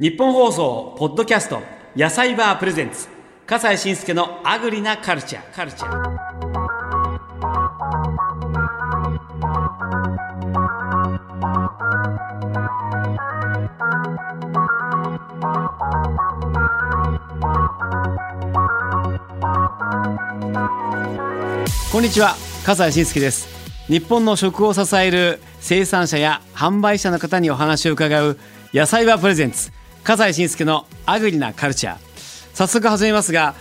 日本放送ポッドキャスト野菜バープレゼンツ。笠西慎介のアグリなカルチャーカルチャーこんにちは笠西慎介です。日本の食を支える生産者や販売者の方にお話を伺う野菜バープレゼンツ笠西慎介のアグリなカルチャー。早速始めますが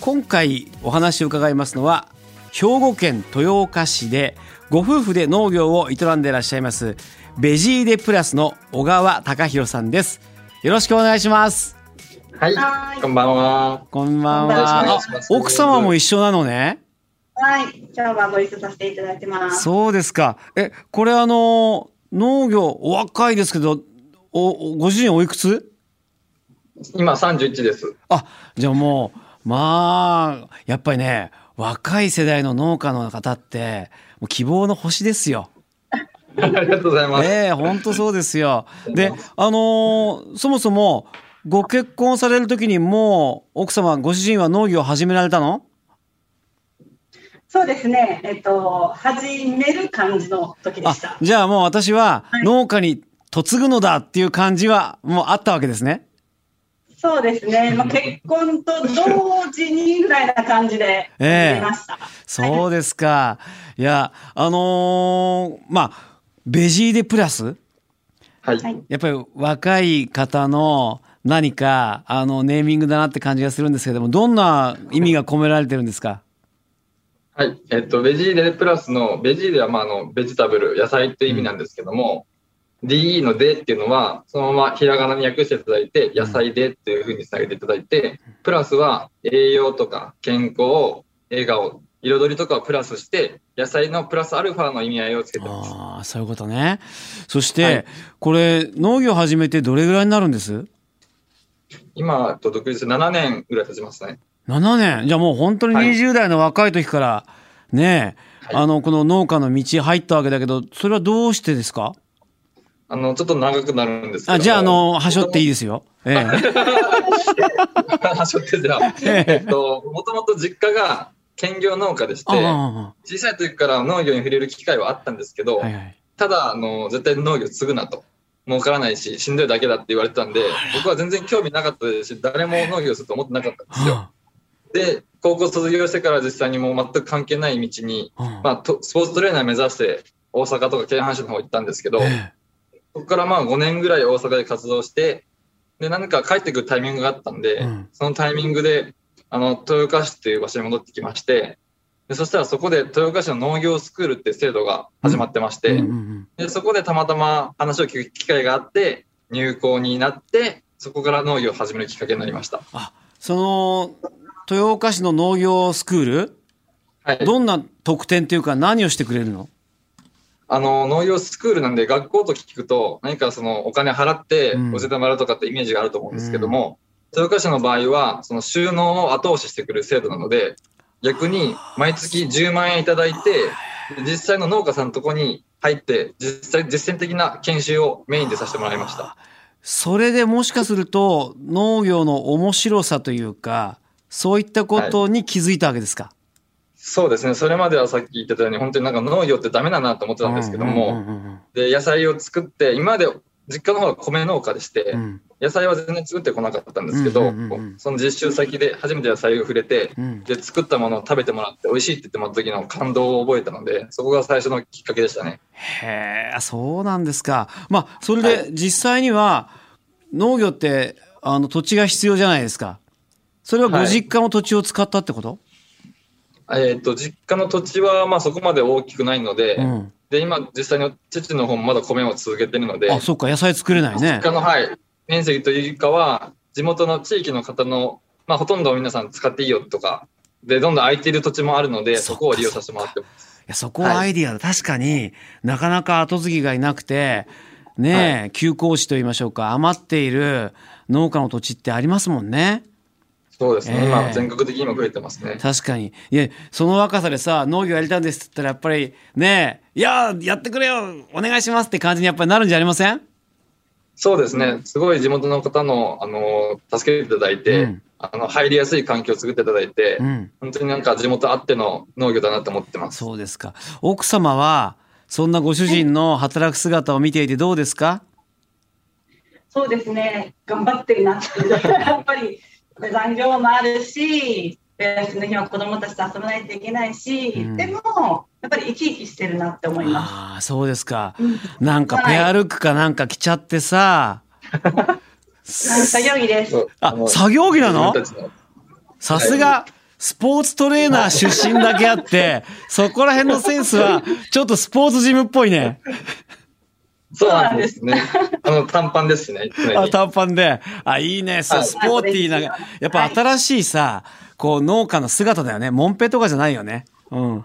今回お話を伺いますのは兵庫県豊岡市でご夫婦で農業を営んでいらっしゃいますベジーデプラスの小川隆弘さんです。よろしくお願いします。はい。はい、こんばんは。こんばんは。奥様も一緒なのね。はい、今日はご一緒させていただいてます。そうですか。えこれあの農業お若いですけどおおご主人おいくつ？今31です。あじゃあもうまあやっぱりね若い世代の農家の方ってもう希望の星ですよ。ありがとうございます。ええ本当そうですよ。であのーそもそもご結婚される時にもう奥様ご主人は農業を始められたの？そうですね、えっと、始める感じの時であした。じゃあもう私ははい農家に嫁ぐのだっていう感じはもうあったわけですね。そうですね、まあ、結婚と同時にぐらいな感じで始えました。そうですか。いや、あのーまあ、ベジーデプラス？はい。はいやっぱり若い方の何か、あの、ネーミングだなって感じがするんですけども、どんな意味が込められてるんですか？はい。えっと、ベジーデプラスの、ベジーデは、まあ、あの、ベジタブル、野菜っていう意味なんですけども、DE のでっていうのは、そのままひらがなに訳していただいて、野菜でっていうふうにつなげていただいて、プラスは栄養とか健康、笑顔、彩りとかをプラスして、野菜のプラスアルファの意味合いをつけてます。ああ、そういうことね。そして、はいこれ、農業始めてどれぐらいになるんです？今と独立7年ぐらい経ちますね。7年じゃあもう本当にはい20代の若い時からねえ、はいあのこの農家の道入ったわけだけどそれはどうしてですか？あの、ちょっと長くなるんですけども。あじゃああのはしょっていいですよ。ええはしょってじゃあ。えっと、もともと実家が兼業農家でして、あ小さい時から農業に触れる機会はあったんですけど、あはいはい。ただ、あの、絶対農業継ぐなと。儲からないし、しんどいだけだって言われてたんで、僕は全然興味なかったですし、誰も農業すると思ってなかったんですよ。はで、高校卒業してから実際にもう全く関係ない道に、まあ、とスポーツトレーナー目指して、大阪とか京阪市の方行ったんですけど、えそこからまあ5年ぐらい大阪で活動して、で、何か帰ってくるタイミングがあったんで、うんそのタイミングで、あの、豊岡市っていう場所に戻ってきまして、でそしたらそこで豊岡市の農業スクールっていう制度が始まってまして、えうんうんうんでそこでたまたま話を聞く機会があって、入校になって、そこから農業を始めるきっかけになりました。あその豊岡市の農業スクール？はい。どんな特典っていうか何をしてくれるの？あの、農業スクールなんで学校と聞くと、何かそのお金払ってうん。教えてもらうとかってイメージがあると思うんですけども、豊岡市の場合は、その収納を後押ししてくれる制度なので、逆に毎月10万円いただいて、で実際の農家さんのとこに入って、実際実践的な研修をメインでさせてもらいました。それでもしかすると農業の面白さというかそういったことに気づいたわけですか、そうですね。それまではさっき言ってたように、本当になんか農業ってダメだなと思ってたんですけども、で、野菜を作って、今まで実家の方が米農家でして、うん。野菜は全然作ってこなかったんですけど、その実習先で初めて野菜を触れて、うん。で、作ったものを食べてもらって美味しいって言ってもらった時の感動を覚えたので、そこが最初のきっかけでしたね。へえそうなんですか。まあそれで実際には農業ってあの土地が必要じゃないですか。それはごはい。実家の土地を使ったってこと、えっ、と、実家の土地はまあそこまで大きくないので、うん。で、今実際に父の方もまだ米を続けてるので、あそっか野菜作れないね。実家の、はい、面積というかは、地元の地域の方の、まあ、ほとんど皆さん使っていいよとか、で、どんどん空いている土地もあるので、そこを利用させてもらってます。いやそこはアイディアだ、確かになかなか後継ぎがいなくてねえ、休耕地と言いましょうか余っている農家の土地ってありますもんねそうですね、ええ今、全国的にも増えてますね。確かにいやその若さでさ農業やりたいんですって言ったらやっぱりねえいややってくれよお願いしますって感じにやっぱりなるんじゃありません？そうですね。すごい地元の方の、あの、助けていただいて、うんあの、入りやすい環境を作っていただいて、うん。本当になんか地元あっての農業だなと思ってます。そうですか。奥様は、そんなご主人の働く姿を見ていてどうですか？そうですね、頑張ってるなって やっぱり残業もあるし、休みの日は子供たちと遊ばないといけないし、うんでも、やっぱり生き生きしてるなって思いまああ、そうですか。うんなんかペアルックかなんか着ちゃってさ。す。作業着です。あの作業着なの？さすが、スポーツトレーナー出身だけあって、そこら辺のセンスは、ちょっとスポーツジムっぽいね。そうなんですね。あの、短パンですしね。あ、短パンで。あ、いいね。そう、はいスポーティーな、やっぱ新しいさ、こう農家の姿だよね。モンペとかじゃないよね。うん。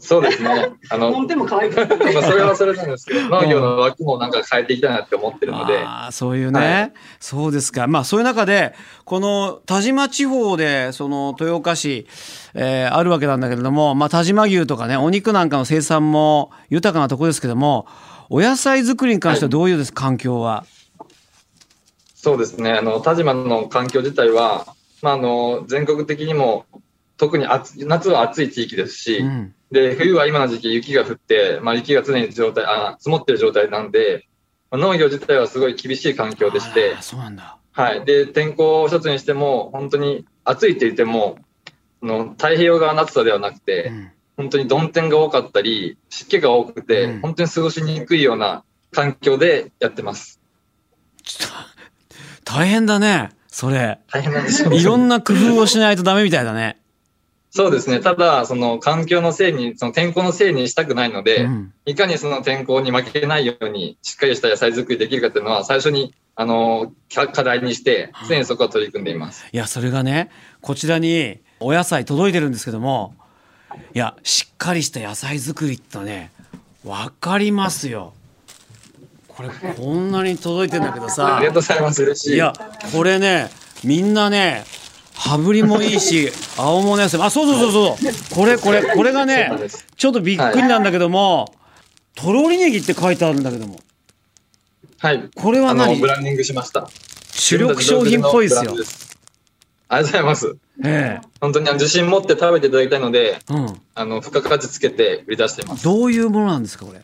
そうですね。あの、本当も可愛くて。まあそれはそれなんですけど、農業の枠もなんか変えていきたいなって思ってるので、ああ、そういうね、はいそうですか。まあ、そういう中で、この田島地方で、その豊岡市、えーあるわけなんだけれども、まあ、田島牛とかね、お肉なんかの生産も豊かなところですけども、お野菜作りに関してはどういうです、環境は。そうですね。あの、田島の環境自体は、まあ、あの、全国的にも、特に夏は暑い地域ですし、うん。で、冬は今の時期雪が降って、まあ、雪が常に状態、あ、積もってる状態なんで、まあ農業自体はすごい厳しい環境でしてそうなんだ。はい。で、天候一つにしても、本当に暑いって言っても、あの太平洋側の暑さではなくて、うん。本当に曇天が多かったり、湿気が多くて、うん本当に過ごしにくいような環境でやってます。大変だね、それ。大変なんですよ。いろんな工夫をしないとダメみたいだね。そうですね。ただ、その環境のせいに、その天候のせいにしたくないので、うん。いかにその天候に負けないように、しっかりした野菜作りできるかっていうのは、最初に、あの、課課題にして、常にそこは取り組んでいます。いや、それがね、こちらにお野菜届いてるんですけども、いや、しっかりした野菜作りってね、わかりますよ。これ、こんなに届いてんだけどあさりがとう、ございます。嬉しい。いや、これね、みんなね、羽振りもいいし、青物野菜、あ、そうそうそうそう、これ、これ、これがねちょっとびっくりなんだけども、とろりネギって書いてあるんだけども、はい。これは何？ブランディングしました。主力商品っぽいですよ。ありがとうございます。え本当に自信持って食べていただきたいので、え。うん。あの、付加価値つけて売り出しています。どういうものなんですか、これ？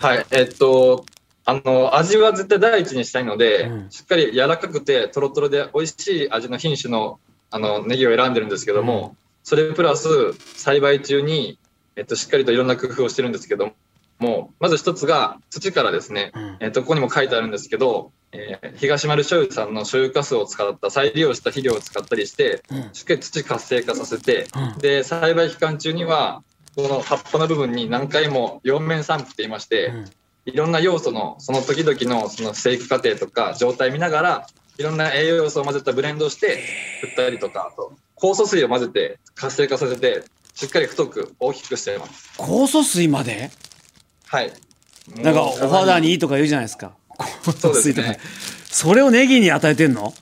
はい。えっと、あの、味は絶対第一にしたいので、うんしっかり柔らかくて、とろとろで美味しい味の品種の、あの、ネギを選んでるんですけども、それプラス、栽培中に、えっと、しっかりといろんな工夫をしてるんですけども、まず一つが、土からですね、うん。えっと、ここにも書いてあるんですけど、えー東丸醤油さんの醤油かすを使った再利用した肥料を使ったりして、うんしっかり土活性化させて、うんで、栽培期間中には、この葉っぱの部分に何回も両面散布って言いまして、うんいろんな要素の、その時々のその生育過程とか状態見ながら、いろんな栄養要素を混ぜたブレンドをして、振ったりとか、あと酵素水を混ぜて活性化させて、しっかり太く大きくしています。酵素水まで？はい。なんかお肌にいいとか言うじゃないですか。酵そうです。ね。それをネギに与えてんの？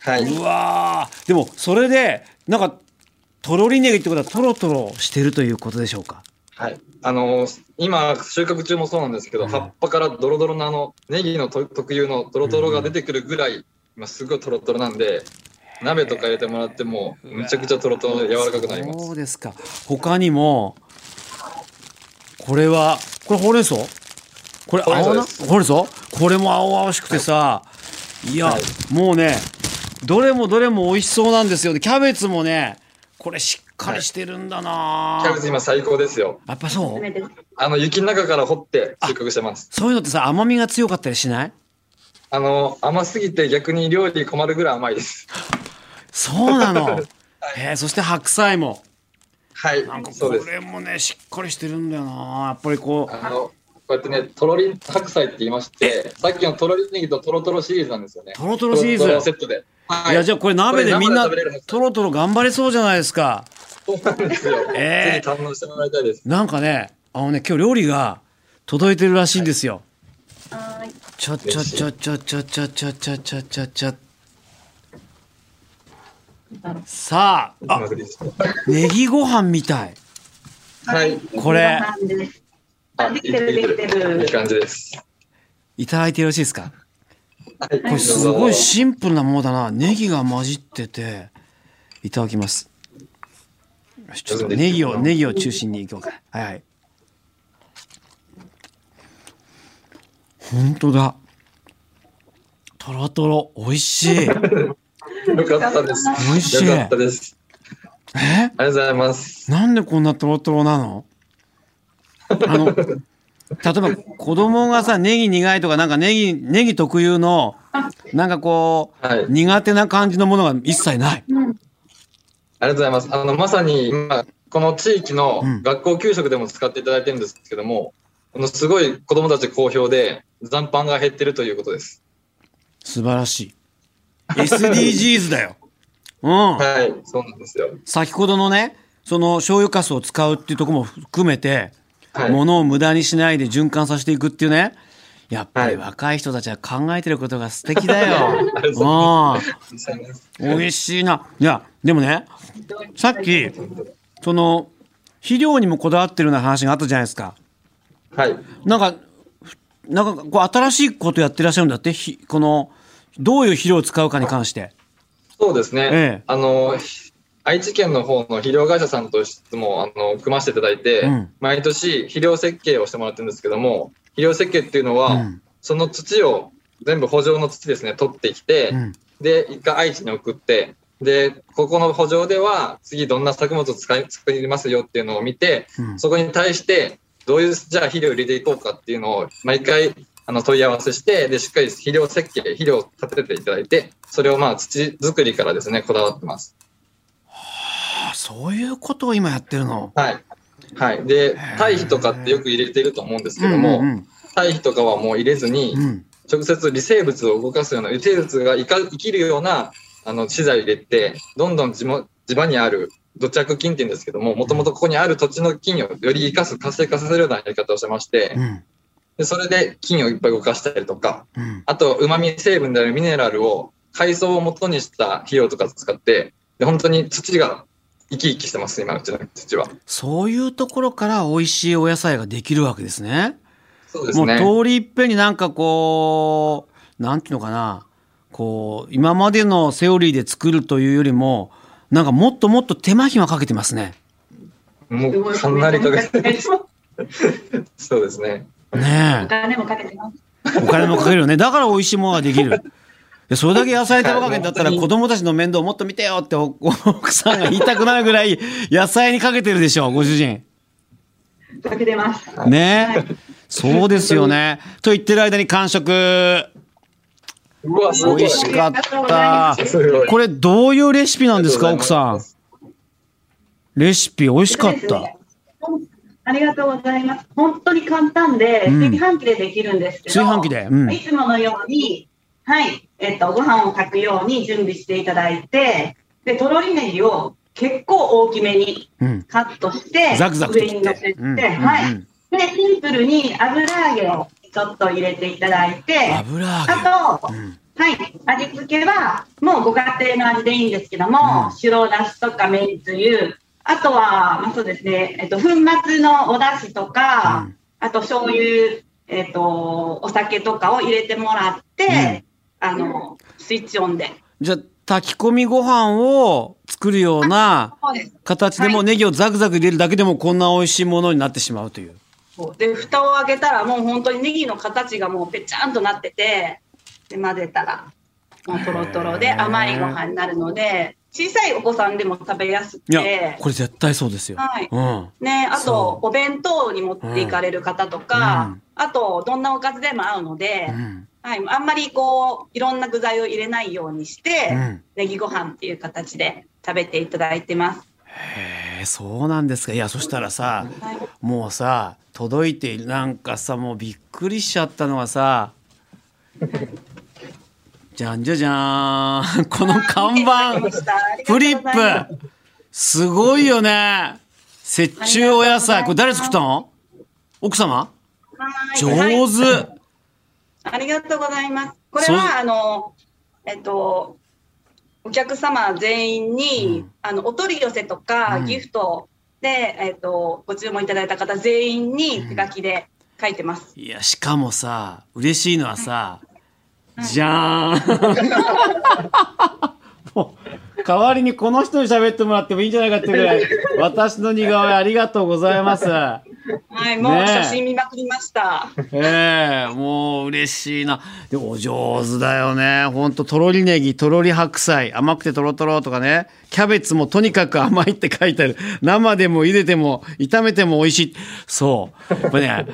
はい。うわーでもそれでなんかとろりネギってことはトロトロしてるということでしょうか？はい。あのー今、収穫中もそうなんですけど、うん葉っぱからドロドロのあの、ネギのと特有のトロトロが出てくるぐらい、今すごいトロトロなんで、鍋とか入れてもらっても、むちゃくちゃトロトロで柔らかくなります。そうですか他にもこれはこれほうれん草？これ青な？です。ほうれん草これも青々しくてさ、い、や、はい。もうねどれもどれも美味しそうなんですよ。でキャベツもねこれしっかりしてるんだな、キャベツ今最高ですよ。やっぱそう？あの、雪の中から掘って収穫してます。そういうのってさ甘みが強かったりしない？あの、甘すぎて逆に料理困るぐらい甘いです。そうなの？へえそして白菜も。はいなんか、こ。れもねしっかりしてるんだよな。やっぱりこうあの、こうやってね、とろり白菜って言いまして、さっきのとろりネギととろとろシリーズなんですよね。トロトロシリーズとろとろセットで。はいやじゃあこれ鍋でみんなこれ生で食べれるんですトロトロ頑張れそうじゃないですかそうなんですよ。えーぜひ堪能してもらいたいです。なんかねあのね今日料理が届いてるらしいんですよ、はーい。ちょちょちょちょちょちょちょちょちょちょちょさああネギご飯みたいはい。これあ、できてる、できてるいい。感じです。いただいてよろしいですか？はい、これすごいシンプルなものだな。ネギが混じってて。いただきます。ちょっとネギを、ネギを中心にいこうか。はいはい。本当だ。とろとろ、美味しい。よかったです。美味しいよかったです。え？ありがとうございます。なんでこんなとろとろなの？あの、例えば子供がさ、ネギ苦いとか、なんかネギ、ネギ特有の、なんかこう、はい苦手な感じのものが一切ない。ありがとうございます。あの、まさに今、この地域のうん学校給食でも使っていただいてるんですけども、このすごい子供たち好評で、残飯が減ってるということです。素晴らしい。SDGs だよ。うん。はい、そうなんですよ。先ほどのね、その醤油かすを使うっていうところも含めて、はい。物を無駄にしないで循環させていくっていうね。やっぱりはい若い人たちは考えてることが素敵だよ。ありがとうございうん。美味しいな。いや、でもね、さっき、その、肥料にもこだわってるような話があったじゃないですか。はい。なんか、なんかこう新しいことやってらっしゃるんだって、ひこの、どういう肥料を使うかに関して。そうですね。ええあの、愛知県の方の肥料会社さんとしても、あの、組ませていただいて、うん毎年肥料設計をしてもらってるんですけども、肥料設計っていうのは、うんその土を全部補助の土ですね、取ってきて、うん。で、一回愛知に送って、で、ここの補助では、次どんな作物を使い、作りますよっていうのを見て、うんそこに対して、どういう、じゃあ肥料を入れていこうかっていうのを、毎回、あの、問い合わせして、で、しっかり肥料設計、肥料を立てていただいて、それをまあ、土作りからですね、こだわってます。あそういうことを今やってるの？はい。はい。で、堆肥とかってよく入れてると思うんですけども、うん堆肥とかはもう入れずにうん、うん直接微生物を動かすような、微生物が生きるようなあの資材を入れて、どんどん地も地場にある土着菌って言うんですけども、もともとここにある土地の菌をより生かす、活性化させるようなやり方をしてましてう、んでそれで菌をいっぱい動かしたりとか、うんあと、旨味成分であるミネラルを海藻を元にした肥料とか使って、で本当に土が生き生きしてます、今、うちの土は。そういうところから美味しいお野菜ができるわけですね。もうそうですね。通りいっぺんになんかこう、なんていうのかな、こう、今までのセオリーで作るというよりも、なんかもっともっと手間暇かけてますね。もうかなりかけて、そうですね。ねお金もかけてます。え。お金もかけるよね。だから美味しいものができる。いやそれだけ野菜手間かけんだったらはい子供たちの面倒をもっと見てよってお奥さんが言いたくなるぐらい野菜にかけてるでしょ、ご主人。かけてます。ねえ。そうですよね。と言ってる間に完食。美味しかった。これどういうレシピなんですか、奥さんレシピ美味しかった。ありがとうございます。本当に簡単で、うん炊飯器でできるんですけど、炊飯器で。うん。いつものように、はい、えっと、ご飯を炊くように準備していただいて、で、とろりネギを結構大きめにうん。カットして、ザクザクと切って上に乗せて、。うんうんはい。うんで、シンプルに油揚げをちょっと入れていただいて、油揚あとげ。、うん。はい、味付けは、もうご家庭の味でいいんですけども、うん白だしとかめんつゆ、あとは、まあ、そうですね、えっと、粉末のおだしとか、うんあと醤油、えっと、お酒とかを入れてもらって、あの、スイッチオンで。じゃあ、炊き込みご飯を作るような。形でもはいネギをザクザク入れるだけでもこんな美味しいものになってしまうという。で、蓋を開けたら、もう本当にネギの形がもうぺちゃんとなってて、で、混ぜたら、もうとろとろで甘いご飯になるので、小さいお子さんでも食べやすくて、、これ絶対そうですよ。はいうん。ね、あそと、お弁当に持っていかれる方とか、うんあと、どんなおかずでも合うので、うん。はい、あんまりこう、いろんな具材を入れないようにして、うん。ネギご飯っていう形で食べていただいてます。へえ、そうなんですか。いや、そしたらさ、はい、もうさ、届いてなんかさ、もうびっくりしちゃったのはさ、じゃんじゃじゃーん。この看板。フリップ。すごいよね。雪中お野菜。これ誰作ったの？奥様？上手、ありがとうございます。これは、あの、えっと、お客様全員に、うんあの、お取り寄せとか、うんギフトで、えっと、ご注文いただいた方全員に手書きで書いてます。いやしかもさ嬉しいのはさじゃーん もう代わりにこの人に喋ってもらってもいいんじゃないかってぐらい 私の似顔絵ありがとうございます。はい、もう写真見まくりました。ええもう嬉しいな。でもお上手だよね。ほんと、とろりネギ、とろり白菜、甘くてとろとろとかね。キャベツもとにかく甘いって書いてある。生でも茹でても、炒めても美味しい。そう。やっぱね、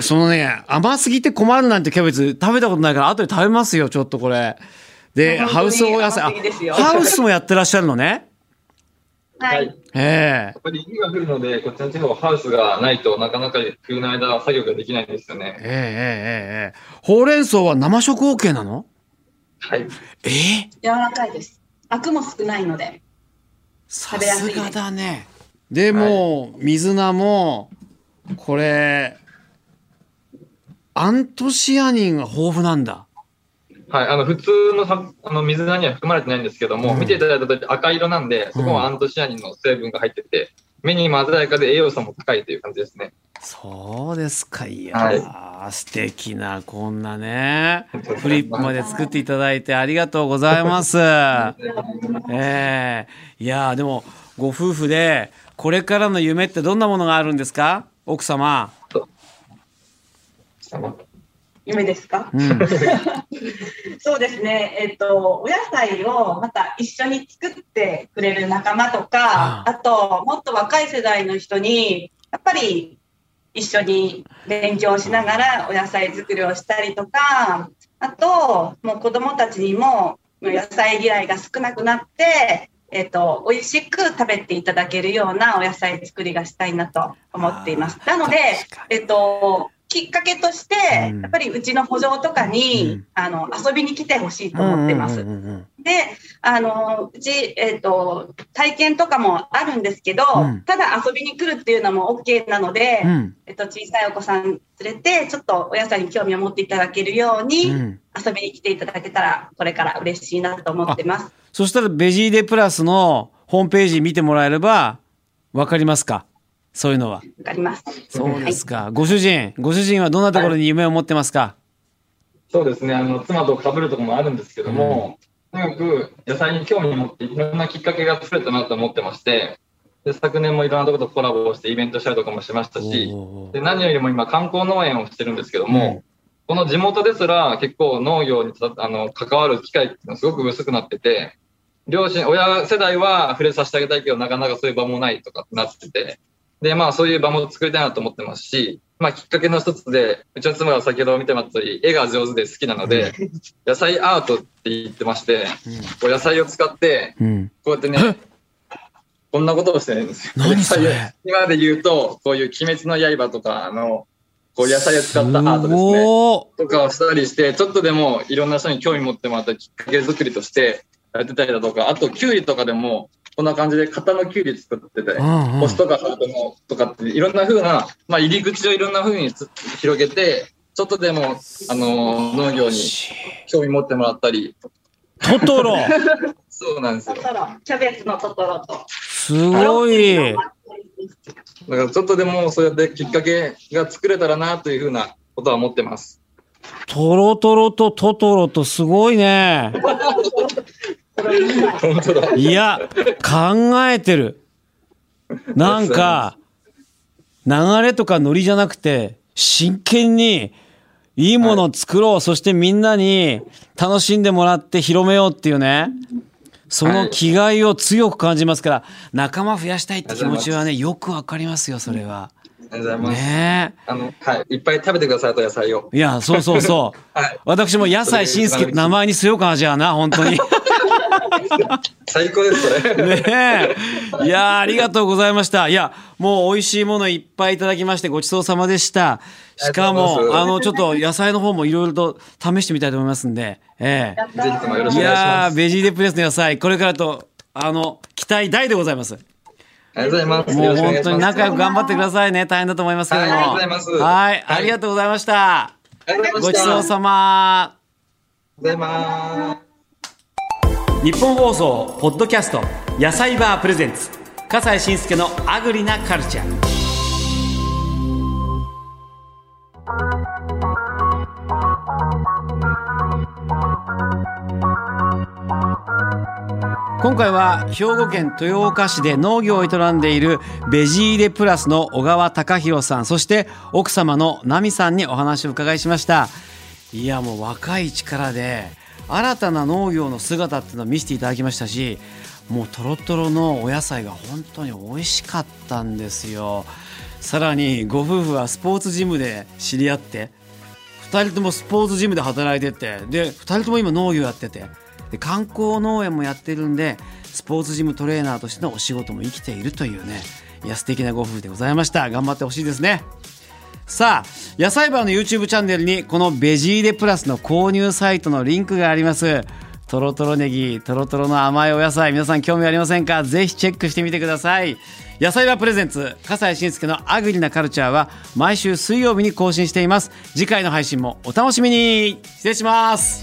そのね、甘すぎて困るなんてキャベツ食べたことないから、後で食べますよ、ちょっとこれ。で、ハウスお野菜、ハウスもやってらっしゃるのね。ははいい。ええやっぱり雪が降るので、こっちの地方はハウスがないとなかなか冬の間作業ができないんですよね。ええええええほうれん草は生食 OK なの？はい。ええ？柔らかいです。アクも少ないので。さ食べやすがだね。でも、水菜も、これ、アントシアニンが豊富なんだ。はい、あの普通のさあの水菜には含まれてないんですけども、うん見ていただいたと赤色なんで、そこはアントシアニンの成分が入ってて、目にも鮮やかで栄養素も高いという感じですね。そうですか。いやー、素敵な、こんなね、フリップまで作っていただいてありがとうございます。ええいやー、でも、ご夫婦で、これからの夢ってどんなものがあるんですか？奥様。夢ですか？うん。そうですね。えっ、と、お野菜をまた一緒に作ってくれる仲間とか、あと、もっと若い世代の人に、やっぱり一緒に勉強しながらお野菜作りをしたりとか、あと、もう子供たちにも野菜嫌いが少なくなって、えっ、と、美味しく食べていただけるようなお野菜作りがしたいなと思っています。なので、えっと、きっかけとして、うん。やっぱりうちの補助とかに、うん。あの遊びに来てほしいと思ってます。で、あのうち、えっと体験とかもあるんですけど、うん。ただ遊びに来るっていうのも OK なので、うん。えっと、小さいお子さん連れて、ちょっとお野菜に興味を持っていただけるように、うん。遊びに来ていただけたら、これから嬉しいなと思ってます。そしたらベジーデプラスのホームページ見てもらえればわかりますか？そういうのは。わかります。そうですか。ご主人、ご主人はどんなところに夢を持ってますか、そうですね、あの妻と被るところもあるんですけども、とにかく野菜に興味を持って、いろんなきっかけが作れたなと思ってまして、で昨年もいろんなところとコラボをしてイベントしたりとかもしましたし、で何よりも今、観光農園をしてるんですけども、この地元ですら結構農業にたあの関わる機会っていうのはすごく薄くなってて、両親、親世代は触れさせてあげたいけど、なかなかそういう場もないとかってなってて、で、まあそういう場も作りたいなと思ってますし、まあきっかけの一つで、うちの妻が先ほど見てもらった通り、絵が上手で好きなので、野菜アートって言ってまして、こう野菜を使って、うん。こうやってね、こんなことをしてるんですよ。今で言うと、こういう鬼滅の刃とか、あの、こう野菜を使ったアートですね。ごとかをしたりして、ちょっとでもいろんな人に興味持ってもらったきっかけ作りとしてやってたりだとか、あと、キュウリとかでも、こんな感じで型のキュウリ作ってて、うんうん星とかハートのとかって、いろんな風な、まあ、入り口をいろんな風につ広げて、ちょっとでも、あの農業に興味持ってもらったり、トトロ そうなんですよ。トトロ、キャベツのトトロと。すごい。だからちょっとでもそうやってきっかけが作れたらなというふうなことは思ってます。トロトロとトトロとすごいね。本当だ。いや、考えてる。なんか、流れとかノリじゃなくて、真剣に、いいものを作ろう、そしてみんなに楽しんでもらって広めようっていうね、その気概を強く感じますから、仲間増やしたいって気持ちはね、よくわかりますよ、それは。ありがとうございます。ねあの、はい。いっぱい食べてくださいと野菜を。え。いや、そうそうそう。はい。私も野菜しんすけって名前にしようかな、じゃあな、本当に。最高です、それ。ねえ。いやーありがとうございました。いや、もう美味しいものいっぱいいただきましてごちそうさまでした。しかも、あの、ちょっと野菜の方もいろいろと試してみたいと思いますんで、えやったぜひともよろえ。いしくお願いします。ベジーデプレスの野菜、これからと、あの、期待大でございます。ありがとうございます。もう本当に仲良く頑張ってくださいね。大変だと思いますけども。はいありがとうございますはい、あはいりがとうございました。ごちそうさま。ございます。日本放送ポッドキャスト野菜バープレゼンツ笠西慎介のアグリなカルチャー。今回は兵庫県豊岡市で農業を営んでいるベジーレプラスの小川貴弘さんそして奥様の奈美さんにお話を伺いしました。いやもう若い力で新たな農業の姿っていうのを見せていただきましたしもうとろとろのお野菜が本当に美味しかったんですよ。さらにご夫婦はスポーツジムで知り合って2人ともスポーツジムで働いててで2人とも今農業やっててで観光農園もやってるんでスポーツジムトレーナーとしてのお仕事も生きているというねいや素敵なご夫婦でございました。頑張ってほしいですね。さあ野菜バーの YouTube チャンネルにこのベジーレプラスの購入サイトのリンクがあります。とろとろネギとろとろの甘いお野菜皆さん興味ありませんか？ぜひチェックしてみてください。野菜はプレゼンツ笠西慎介のアグリなカルチャーは毎週水曜日に更新しています。次回の配信もお楽しみに。失礼します。